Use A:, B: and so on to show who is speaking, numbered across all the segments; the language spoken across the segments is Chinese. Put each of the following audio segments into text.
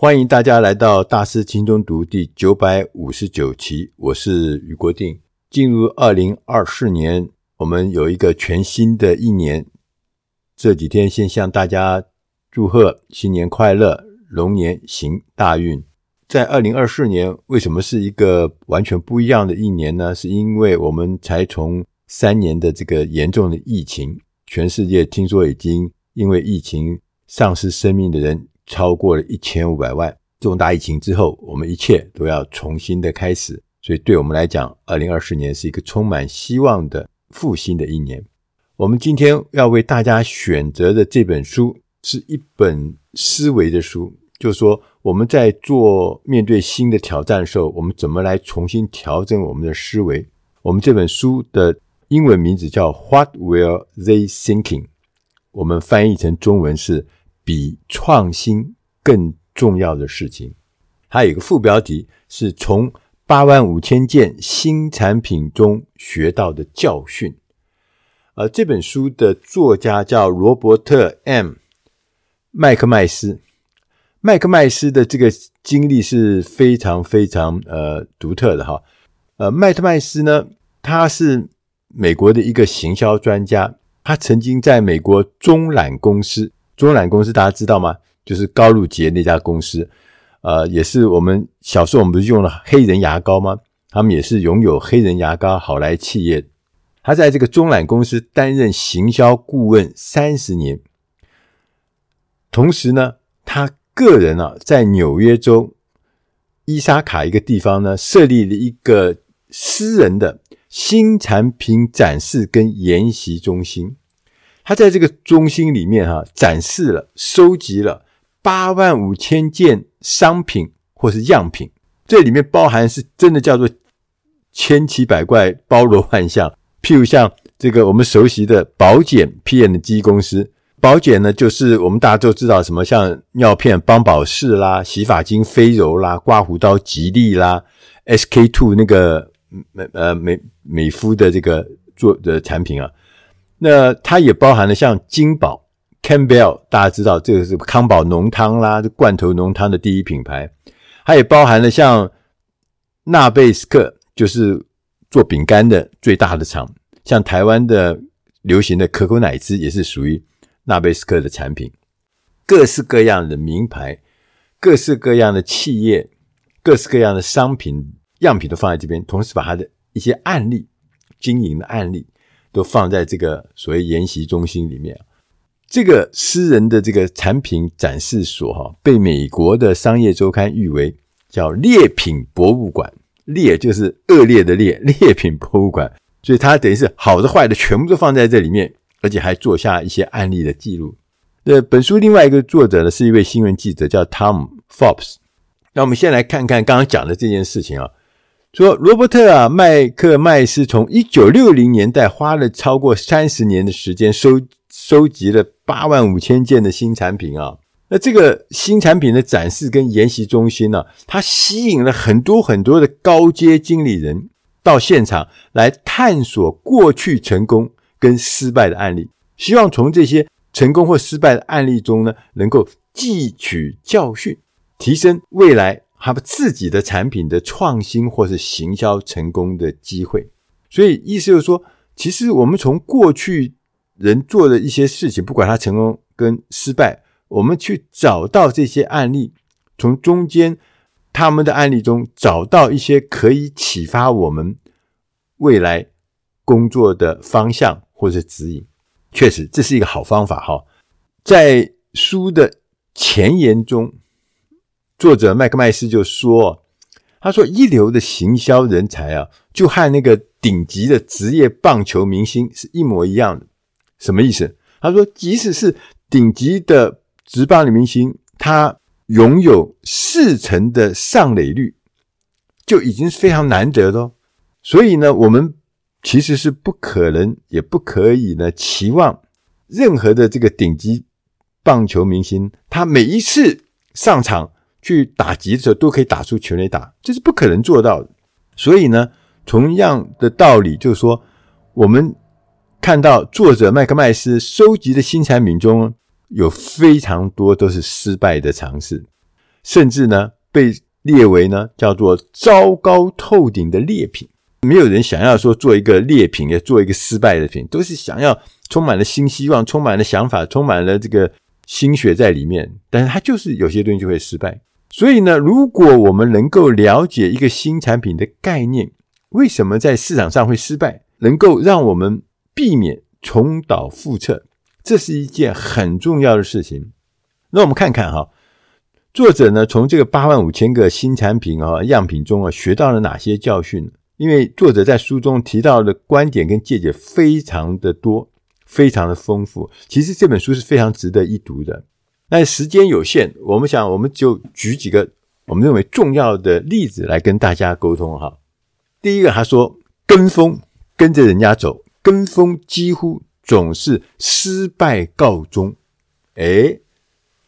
A: 欢迎大家来到大师轻松读第九百五十九期，我是余国定。进入二零二四年，我们有一个全新的一年。这几天先向大家祝贺新年快乐，龙年行大运。在二零二四年，为什么是一个完全不一样的一年呢？是因为我们才从三年的这个严重的疫情，全世界听说已经因为疫情丧失生命的人超过了一千五百万。重大疫情之后，我们一切都要重新的开始，所以对我们来讲，二零二四年是一个充满希望的复兴的一年。我们今天要为大家选择的这本书是一本思维的书。就是说，我们在做面对新的挑战的时候，我们怎么来重新调整我们的思维？我们这本书的英文名字叫 “What Were They Thinking”，我们翻译成中文是“比创新更重要的事情”。它有一个副标题是从八万五千件新产品中学到的教训。呃这本书的作家叫罗伯特 ·M· 麦克麦斯。麦克麦斯的这个经历是非常非常呃独特的哈，呃，麦克麦斯呢，他是美国的一个行销专家，他曾经在美国中缆公司，中缆公司大家知道吗？就是高露洁那家公司，呃，也是我们小时候我们不是用了黑人牙膏吗？他们也是拥有黑人牙膏好来企业，他在这个中缆公司担任行销顾问三十年，同时呢，他。个人啊，在纽约州伊萨卡一个地方呢，设立了一个私人的新产品展示跟研习中心。他在这个中心里面哈、展示了、收集了八万五千件商品或是样品，这里面包含是真的叫做千奇百怪、包罗万象。譬如像这个我们熟悉的宝简 PNG 公司。宝简呢，就是我们大家都知道什么，像尿片邦宝适啦、洗发精飞柔啦、刮胡刀吉利啦、SK two 那个美呃美美肤的这个做的产品啊。那它也包含了像金宝 Campbell，大家知道这个是康宝浓汤啦，罐头浓汤的第一品牌。它也包含了像纳贝斯克，就是做饼干的最大的厂。像台湾的流行的可口奶汁也是属于。纳贝斯克的产品，各式各样的名牌，各式各样的企业，各式各样的商品样品都放在这边，同时把它的一些案例、经营的案例都放在这个所谓研习中心里面。这个私人的这个产品展示所，哈，被美国的商业周刊誉为叫劣品博物馆，劣就是恶劣的劣，劣品博物馆，所以它等于是好的坏的全部都放在这里面。而且还做下一些案例的记录。那本书另外一个作者呢，是一位新闻记者，叫 Tom Fox。那我们先来看看刚刚讲的这件事情啊，说罗伯特啊麦克麦斯从一九六零年代花了超过三十年的时间收收集了八万五千件的新产品啊。那这个新产品的展示跟研习中心呢，它吸引了很多很多的高阶经理人到现场来探索过去成功。跟失败的案例，希望从这些成功或失败的案例中呢，能够汲取教训，提升未来他们自己的产品的创新或是行销成功的机会。所以意思就是说，其实我们从过去人做的一些事情，不管他成功跟失败，我们去找到这些案例，从中间他们的案例中找到一些可以启发我们未来工作的方向。或者指引，确实这是一个好方法哈。在书的前言中，作者麦克麦斯就说：“他说，一流的行销人才啊，就和那个顶级的职业棒球明星是一模一样的。什么意思？他说，即使是顶级的职棒的明星，他拥有四成的上垒率，就已经是非常难得的哦。所以呢，我们。”其实是不可能，也不可以呢，期望任何的这个顶级棒球明星，他每一次上场去打击的时候，都可以打出全垒打，这是不可能做到的。所以呢，同样的道理，就是说，我们看到作者麦克麦斯收集的新产品中，有非常多都是失败的尝试。甚至呢被列为呢叫做糟糕透顶的劣品。没有人想要说做一个劣品，也做一个失败的品，都是想要充满了新希望，充满了想法，充满了这个心血在里面。但是它就是有些东西就会失败。所以呢，如果我们能够了解一个新产品的概念，为什么在市场上会失败，能够让我们避免重蹈覆辙，这是一件很重要的事情。那我们看看哈，作者呢从这个八万五千个新产品啊样品中啊学到了哪些教训？因为作者在书中提到的观点跟见解非常的多，非常的丰富。其实这本书是非常值得一读的。但时间有限，我们想我们就举几个我们认为重要的例子来跟大家沟通哈。第一个，他说跟风，跟着人家走，跟风几乎总是失败告终。诶，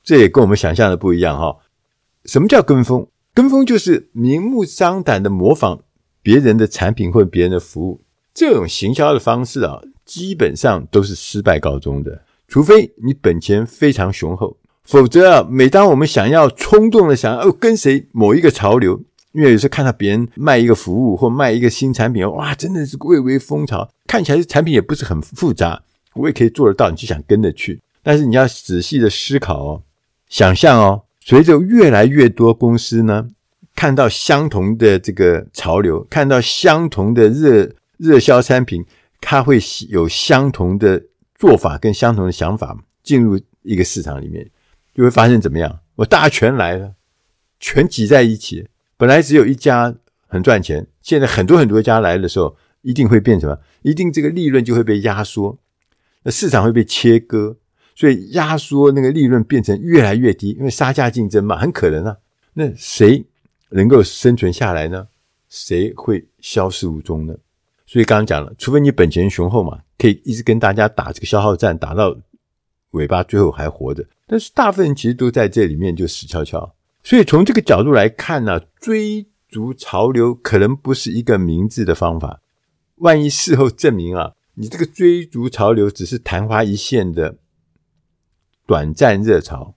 A: 这也跟我们想象的不一样哈。什么叫跟风？跟风就是明目张胆的模仿。别人的产品或别人的服务，这种行销的方式啊，基本上都是失败告终的。除非你本钱非常雄厚，否则啊，每当我们想要冲动的想要跟随某一个潮流，因为有时候看到别人卖一个服务或卖一个新产品，哇，真的是蔚为风潮，看起来产品也不是很复杂，我也可以做得到，你就想跟着去。但是你要仔细的思考哦，想象哦，随着越来越多公司呢。看到相同的这个潮流，看到相同的热热销产品，它会有相同的做法跟相同的想法进入一个市场里面，就会发现怎么样？我大权来了，全挤在一起。本来只有一家很赚钱，现在很多很多家来的时候，一定会变什么？一定这个利润就会被压缩，那市场会被切割，所以压缩那个利润变成越来越低，因为杀价竞争嘛，很可能啊。那谁？能够生存下来呢？谁会消失无踪呢？所以刚刚讲了，除非你本钱雄厚嘛，可以一直跟大家打这个消耗战，打到尾巴，最后还活着。但是大部分人其实都在这里面就死翘翘。所以从这个角度来看呢，追逐潮流可能不是一个明智的方法。万一事后证明啊，你这个追逐潮流只是昙花一现的短暂热潮，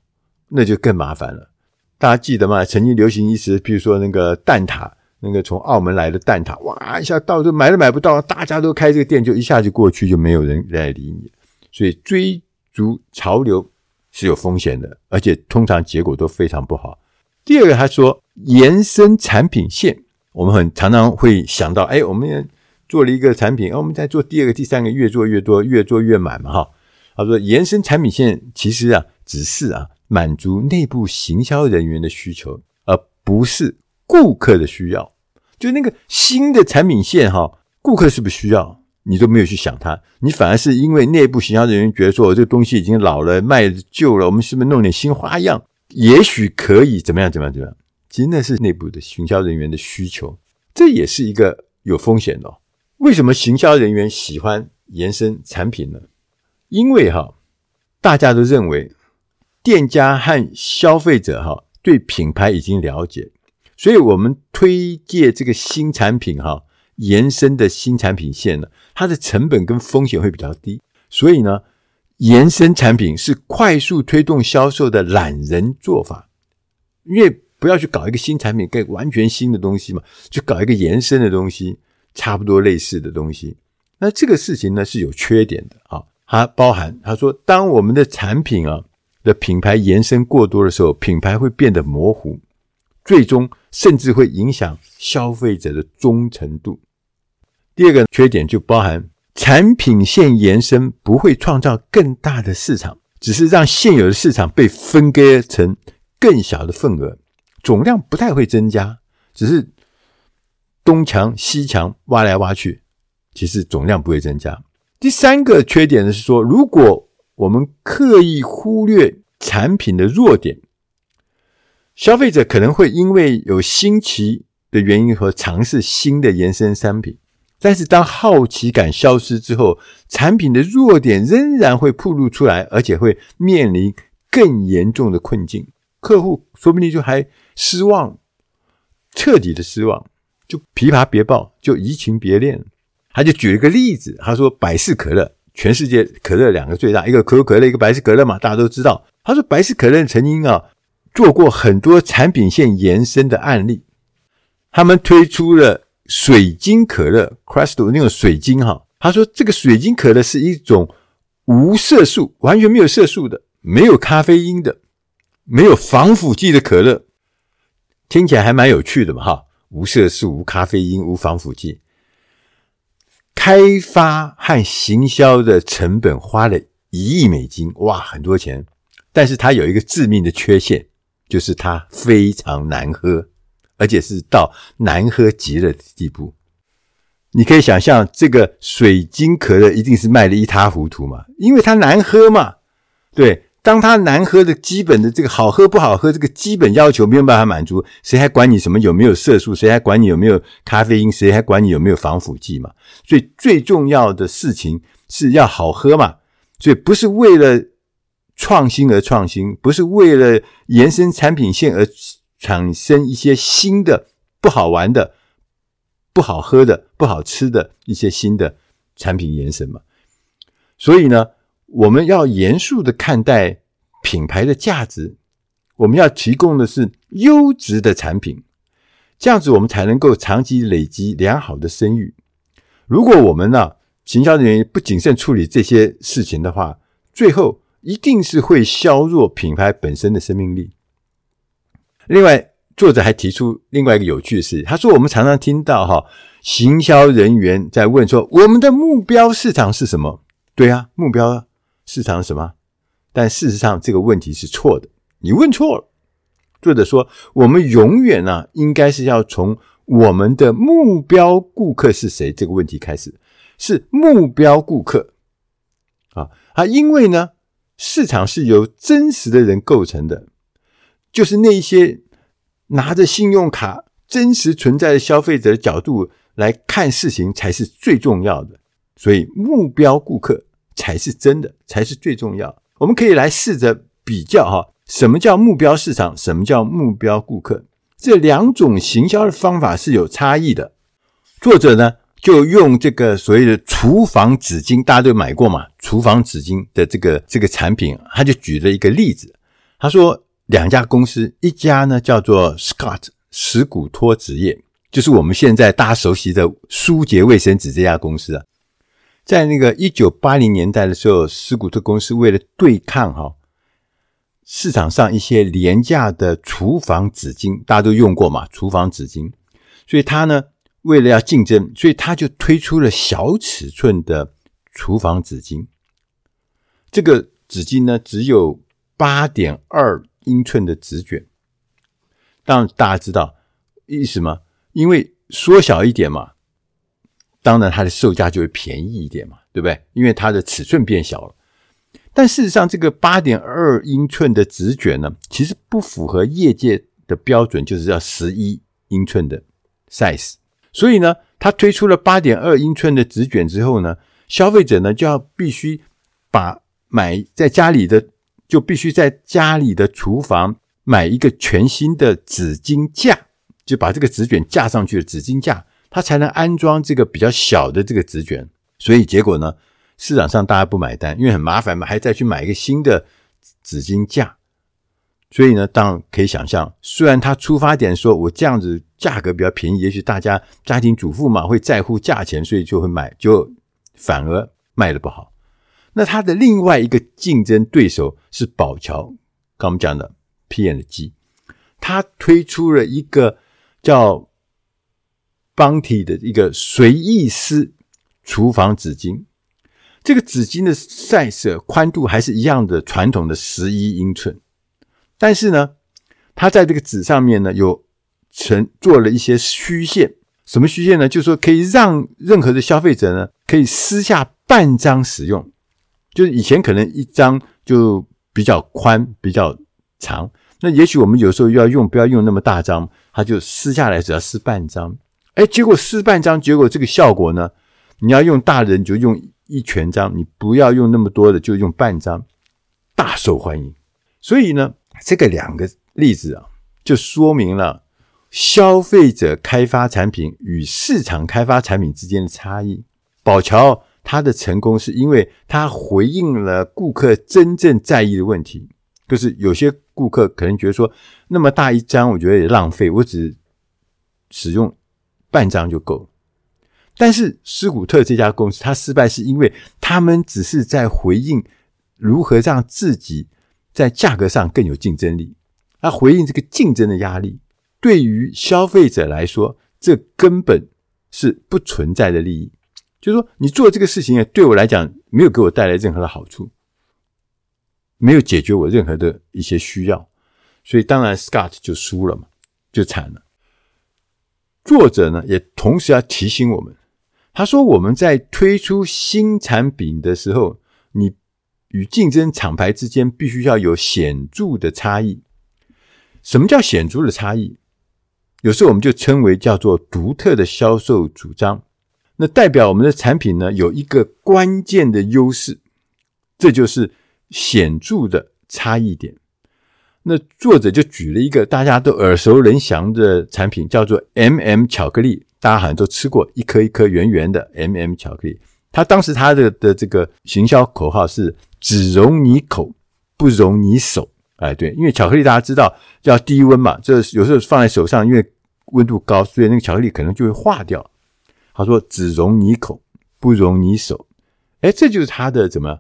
A: 那就更麻烦了。大家记得吗？曾经流行一时，比如说那个蛋挞，那个从澳门来的蛋挞，哇，一下到这买都买不到，大家都开这个店，就一下就过去，就没有人来理你。所以追逐潮流是有风险的，而且通常结果都非常不好。第二个，他说延伸产品线，我们很常常会想到，哎，我们做了一个产品，哦我们再做第二个、第三个，越做越多，越做越满嘛，哈。他说延伸产品线其实啊，只是啊。满足内部行销人员的需求，而不是顾客的需要。就那个新的产品线哈，顾客是不是需要？你都没有去想它，你反而是因为内部行销人员觉得说，我这个东西已经老了，卖旧了，我们是不是弄点新花样？也许可以怎么样？怎么样？怎么样？其实那是内部的行销人员的需求，这也是一个有风险的。为什么行销人员喜欢延伸产品呢？因为哈，大家都认为。店家和消费者哈对品牌已经了解，所以我们推介这个新产品哈延伸的新产品线呢，它的成本跟风险会比较低，所以呢，延伸产品是快速推动销售的懒人做法。因为不要去搞一个新产品，跟完全新的东西嘛，就搞一个延伸的东西，差不多类似的东西。那这个事情呢是有缺点的啊，它包含他说，当我们的产品啊。的品牌延伸过多的时候，品牌会变得模糊，最终甚至会影响消费者的忠诚度。第二个缺点就包含产品线延伸不会创造更大的市场，只是让现有的市场被分割成更小的份额，总量不太会增加，只是东墙西墙挖来挖去，其实总量不会增加。第三个缺点呢是说，如果我们刻意忽略产品的弱点，消费者可能会因为有新奇的原因和尝试新的延伸商品，但是当好奇感消失之后，产品的弱点仍然会暴露出来，而且会面临更严重的困境。客户说不定就还失望，彻底的失望，就琵琶别抱，就移情别恋。他就举了个例子，他说百事可乐。全世界可乐两个最大，一个可口可乐，一个百事可乐嘛，大家都知道。他说百事可乐曾经啊做过很多产品线延伸的案例。他们推出了水晶可乐 （Crystal） 那种水晶哈。他说这个水晶可乐是一种无色素，完全没有色素的，没有咖啡因的，没有防腐剂的可乐。听起来还蛮有趣的嘛哈，无色素、无咖啡因、无防腐剂。开发和行销的成本花了一亿美金，哇，很多钱。但是它有一个致命的缺陷，就是它非常难喝，而且是到难喝极了的地步。你可以想象，这个水晶可乐一定是卖得一塌糊涂嘛，因为它难喝嘛。对，当它难喝的基本的这个好喝不好喝这个基本要求没有办法满足，谁还管你什么有没有色素？谁还管你有没有咖啡因？谁还管你有没有防腐剂嘛？所以最重要的事情是要好喝嘛。所以不是为了。创新而创新，不是为了延伸产品线而产生一些新的不好玩的、不好喝的、不好吃的一些新的产品延伸嘛？所以呢，我们要严肃的看待品牌的价值，我们要提供的是优质的产品，这样子我们才能够长期累积良好的声誉。如果我们呢，行销人员不谨慎处理这些事情的话，最后。一定是会削弱品牌本身的生命力。另外，作者还提出另外一个有趣的事，他说：“我们常常听到哈，行销人员在问说，我们的目标市场是什么？对啊，目标市场什么？但事实上，这个问题是错的，你问错了。”作者说：“我们永远呢、啊，应该是要从我们的目标顾客是谁这个问题开始，是目标顾客啊啊，因为呢。”市场是由真实的人构成的，就是那一些拿着信用卡、真实存在的消费者的角度来看事情才是最重要的。所以，目标顾客才是真的，才是最重要。我们可以来试着比较哈，什么叫目标市场，什么叫目标顾客？这两种行销的方法是有差异的。作者呢，就用这个所谓的厨房纸巾，大家都买过嘛？厨房纸巾的这个这个产品，他就举了一个例子。他说，两家公司，一家呢叫做 Scott 史古托纸业，就是我们现在大家熟悉的舒洁卫生纸这家公司啊。在那个一九八零年代的时候，史古托公司为了对抗哈市场上一些廉价的厨房纸巾，大家都用过嘛？厨房纸巾，所以他呢。为了要竞争，所以他就推出了小尺寸的厨房纸巾。这个纸巾呢，只有八点二英寸的纸卷。当然，大家知道意思吗？因为缩小一点嘛，当然它的售价就会便宜一点嘛，对不对？因为它的尺寸变小了。但事实上，这个八点二英寸的纸卷呢，其实不符合业界的标准，就是要十一英寸的 size。所以呢，他推出了八点二英寸的纸卷之后呢，消费者呢就要必须把买在家里的就必须在家里的厨房买一个全新的纸巾架，就把这个纸卷架上去的纸巾架，它才能安装这个比较小的这个纸卷。所以结果呢，市场上大家不买单，因为很麻烦嘛，还再去买一个新的纸巾架。所以呢，当然可以想象，虽然他出发点说我这样子价格比较便宜，也许大家家庭主妇嘛会在乎价钱，所以就会买，就反而卖得不好。那他的另外一个竞争对手是宝桥，刚我们讲的 P N G，他推出了一个叫 Bounty 的一个随意丝厨房纸巾，这个纸巾的 size 宽度还是一样的传统的十一英寸。但是呢，它在这个纸上面呢，有成做了一些虚线。什么虚线呢？就是说可以让任何的消费者呢，可以撕下半张使用。就是以前可能一张就比较宽、比较长，那也许我们有时候要用，不要用那么大张，它就撕下来只要撕半张。哎，结果撕半张，结果这个效果呢，你要用大人就用一全张，你不要用那么多的，就用半张，大受欢迎。所以呢。这个两个例子啊，就说明了消费者开发产品与市场开发产品之间的差异。宝侨它的成功是因为它回应了顾客真正在意的问题。就是有些顾客可能觉得说，那么大一张，我觉得也浪费，我只使用半张就够。但是斯古特这家公司，它失败是因为他们只是在回应如何让自己在价格上更有竞争力，它回应这个竞争的压力。对于消费者来说，这根本是不存在的利益。就是说，你做这个事情对我来讲没有给我带来任何的好处，没有解决我任何的一些需要，所以当然 Scott 就输了嘛，就惨了。作者呢也同时要提醒我们。他说：“我们在推出新产品的时候，你与竞争厂牌之间必须要有显著的差异。什么叫显著的差异？有时候我们就称为叫做独特的销售主张。那代表我们的产品呢有一个关键的优势，这就是显著的差异点。那作者就举了一个大家都耳熟能详的产品，叫做 M&M 巧克力。”大家好像都吃过一颗一颗圆圆的 M&M 巧克力，他当时他的的这个行销口号是“只容你口，不容你手”。哎，对，因为巧克力大家知道要低温嘛，这有时候放在手上，因为温度高，所以那个巧克力可能就会化掉。他说“只溶你口，不溶你手”，哎，这就是他的怎么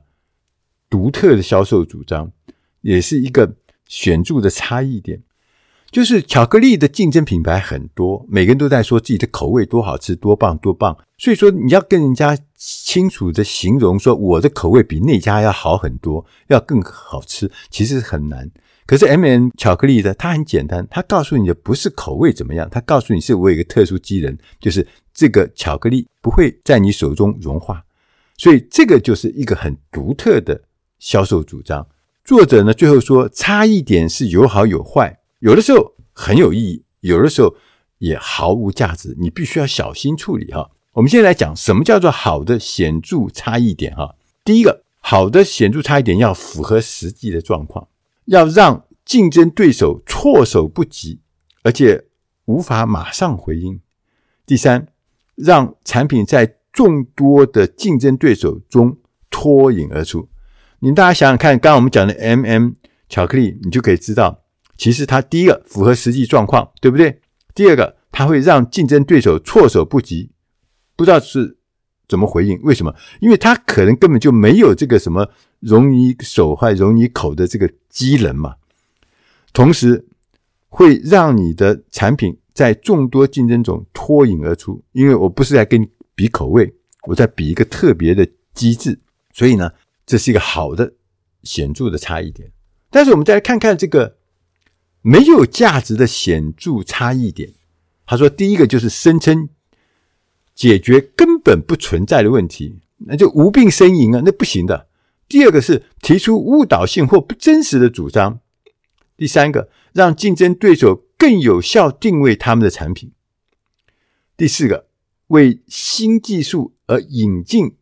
A: 独特的销售主张，也是一个显著的差异点。就是巧克力的竞争品牌很多，每个人都在说自己的口味多好吃，多棒，多棒。所以说你要跟人家清楚的形容说我的口味比那家要好很多，要更好吃，其实很难。可是 M&M 巧克力的它很简单，它告诉你的不是口味怎么样，它告诉你是我有一个特殊机能，就是这个巧克力不会在你手中融化。所以这个就是一个很独特的销售主张。作者呢最后说，差异点是有好有坏。有的时候很有意义，有的时候也毫无价值，你必须要小心处理哈。我们现在来讲什么叫做好的显著差异点哈。第一个，好的显著差异点要符合实际的状况，要让竞争对手措手不及，而且无法马上回应。第三，让产品在众多的竞争对手中脱颖而出。你大家想想看，刚刚我们讲的 M&M 巧克力，你就可以知道。其实它第一个符合实际状况，对不对？第二个，它会让竞争对手措手不及，不知道是怎么回应。为什么？因为它可能根本就没有这个什么容你手坏、容你口的这个机能嘛。同时，会让你的产品在众多竞争中脱颖而出。因为我不是在跟你比口味，我在比一个特别的机制。所以呢，这是一个好的显著的差异点。但是我们再来看看这个。没有价值的显著差异点，他说：第一个就是声称解决根本不存在的问题，那就无病呻吟啊，那不行的。第二个是提出误导性或不真实的主张。第三个，让竞争对手更有效定位他们的产品。第四个，为新技术而引进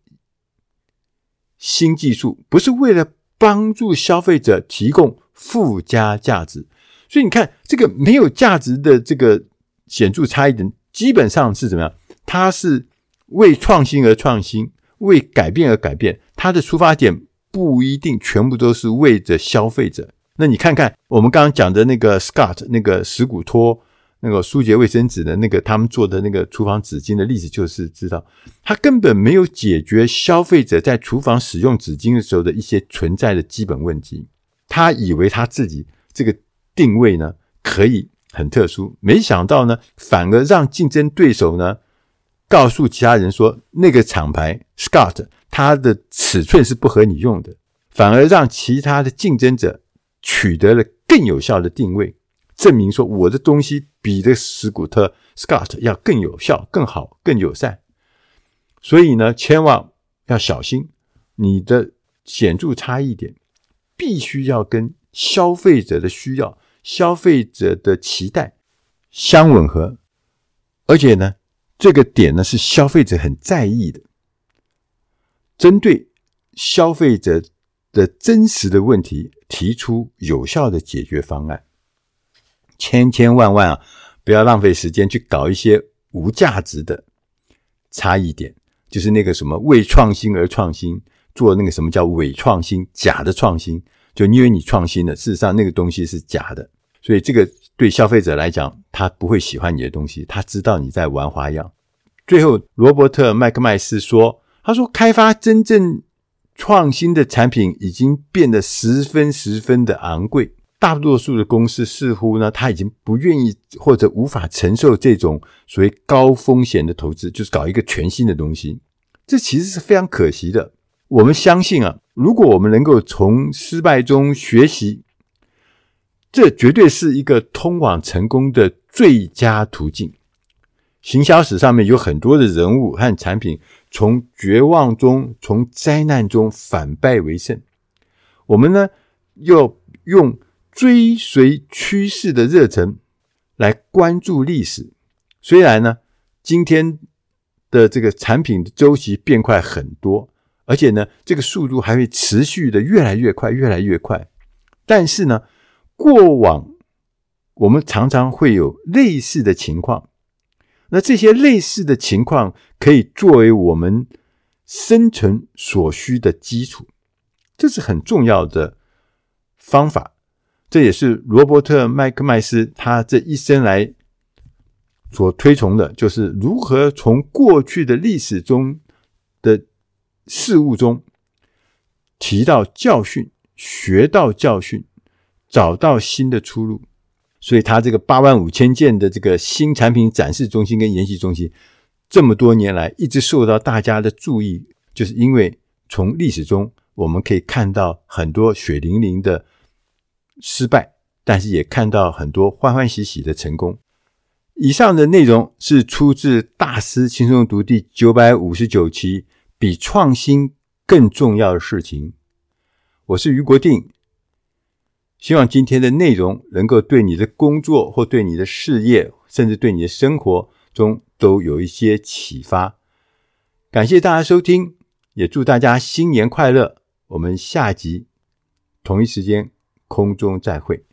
A: 新技术，不是为了帮助消费者提供附加价值。所以你看，这个没有价值的这个显著差异点，基本上是怎么样？它是为创新而创新，为改变而改变。它的出发点不一定全部都是为着消费者。那你看看我们刚刚讲的那个 Scott 那个史古托那个舒洁卫生纸的那个他们做的那个厨房纸巾的例子，就是知道它根本没有解决消费者在厨房使用纸巾的时候的一些存在的基本问题。他以为他自己这个。定位呢，可以很特殊，没想到呢，反而让竞争对手呢告诉其他人说，那个厂牌 Scott 它的尺寸是不合你用的，反而让其他的竞争者取得了更有效的定位，证明说我的东西比这史古特 Scott 要更有效、更好、更友善。所以呢，千万要小心，你的显著差异点必须要跟消费者的需要。消费者的期待相吻合，而且呢，这个点呢是消费者很在意的。针对消费者的真实的问题，提出有效的解决方案。千千万万啊，不要浪费时间去搞一些无价值的差异点，就是那个什么为创新而创新，做那个什么叫伪创新、假的创新。就你以为你创新了，事实上那个东西是假的。所以这个对消费者来讲，他不会喜欢你的东西，他知道你在玩花样。最后，罗伯特麦克麦斯说：“他说开发真正创新的产品已经变得十分十分的昂贵。”大多数的公司似乎呢，他已经不愿意或者无法承受这种所谓高风险的投资，就是搞一个全新的东西。这其实是非常可惜的。我们相信啊，如果我们能够从失败中学习，这绝对是一个通往成功的最佳途径。行销史上面有很多的人物和产品，从绝望中、从灾难中反败为胜。我们呢，要用。追随趋势的热忱来关注历史，虽然呢，今天的这个产品的周期变快很多，而且呢，这个速度还会持续的越来越快，越来越快。但是呢，过往我们常常会有类似的情况，那这些类似的情况可以作为我们生存所需的基础，这是很重要的方法。这也是罗伯特麦克麦斯他这一生来所推崇的，就是如何从过去的历史中事物中提到教训，学到教训，找到新的出路。所以，他这个八万五千件的这个新产品展示中心跟研习中心，这么多年来一直受到大家的注意，就是因为从历史中我们可以看到很多血淋淋的。失败，但是也看到很多欢欢喜喜的成功。以上的内容是出自《大师轻松读》第九百五十九期，比创新更重要的事情。我是俞国定，希望今天的内容能够对你的工作或对你的事业，甚至对你的生活中都有一些启发。感谢大家收听，也祝大家新年快乐。我们下集同一时间。空中再会。